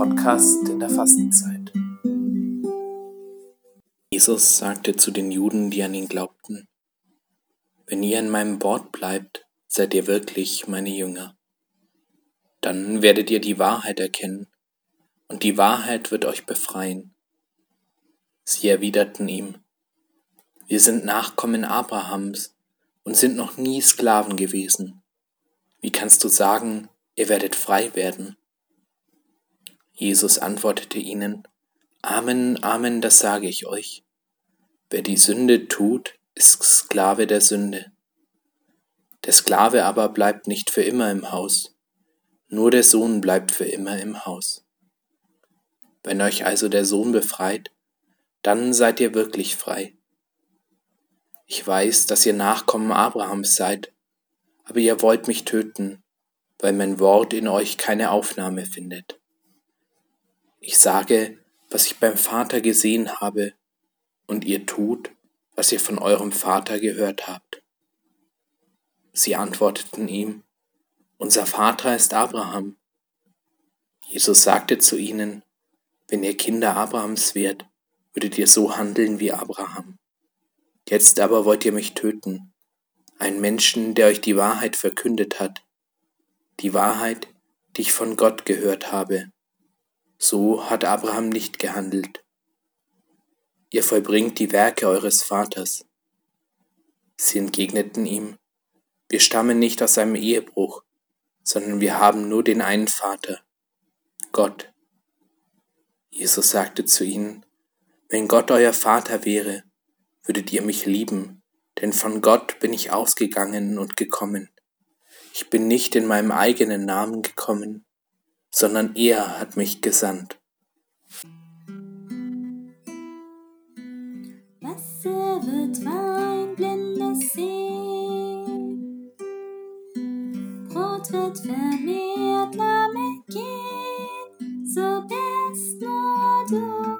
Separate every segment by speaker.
Speaker 1: Podcast in der Fastenzeit. Jesus sagte zu den Juden, die an ihn glaubten, Wenn ihr in meinem Wort bleibt, seid ihr wirklich meine Jünger. Dann werdet ihr die Wahrheit erkennen, und die Wahrheit wird euch befreien. Sie erwiderten ihm, Wir sind Nachkommen Abrahams und sind noch nie Sklaven gewesen. Wie kannst du sagen, ihr werdet frei werden? Jesus antwortete ihnen, Amen, Amen, das sage ich euch. Wer die Sünde tut, ist Sklave der Sünde. Der Sklave aber bleibt nicht für immer im Haus, nur der Sohn bleibt für immer im Haus. Wenn euch also der Sohn befreit, dann seid ihr wirklich frei. Ich weiß, dass ihr Nachkommen Abrahams seid, aber ihr wollt mich töten, weil mein Wort in euch keine Aufnahme findet. Ich sage, was ich beim Vater gesehen habe, und ihr tut, was ihr von eurem Vater gehört habt. Sie antworteten ihm, Unser Vater ist Abraham. Jesus sagte zu ihnen, Wenn ihr Kinder Abrahams wärt, würdet ihr so handeln wie Abraham. Jetzt aber wollt ihr mich töten, einen Menschen, der euch die Wahrheit verkündet hat, die Wahrheit, die ich von Gott gehört habe. So hat Abraham nicht gehandelt. Ihr vollbringt die Werke eures Vaters. Sie entgegneten ihm, wir stammen nicht aus einem Ehebruch, sondern wir haben nur den einen Vater, Gott. Jesus sagte zu ihnen, wenn Gott euer Vater wäre, würdet ihr mich lieben, denn von Gott bin ich ausgegangen und gekommen. Ich bin nicht in meinem eigenen Namen gekommen, sondern er hat mich gesandt.
Speaker 2: Wasser wird Wein, Blinde sehen. Brot wird vermehrt, Lahme gehen, so bist nur du.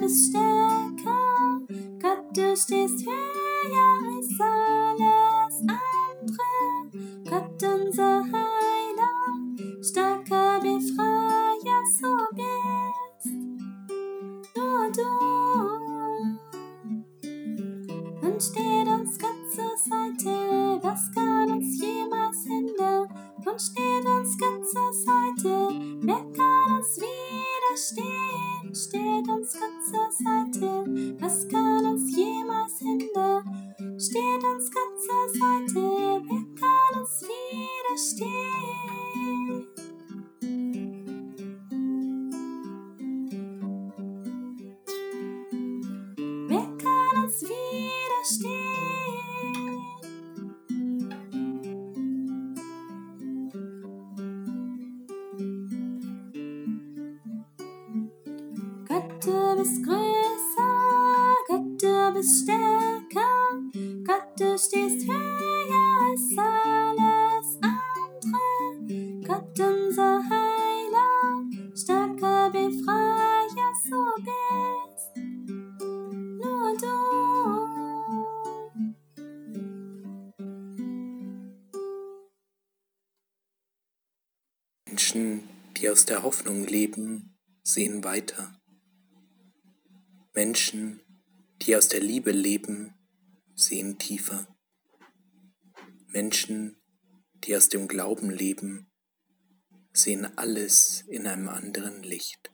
Speaker 2: Gott, du bist stärker, Gott, du stehst höher als alle. steht uns Gott zur Seite. Was kann uns jemals hindern? Und steht uns Gott zur Seite. Wer kann uns widerstehen? Steht uns Gott zur Seite. Was kann uns jemals hindern? Steht uns Gott zur Seite. Wer kann uns widerstehen? Bist größer, Gott, du bist stärker, Gott, du stehst höher als alles andere. Gott, unser Heiler, starker Befreier, so bist nur du.
Speaker 1: Menschen, die aus der Hoffnung leben, sehen weiter. Menschen, die aus der Liebe leben, sehen tiefer. Menschen, die aus dem Glauben leben, sehen alles in einem anderen Licht.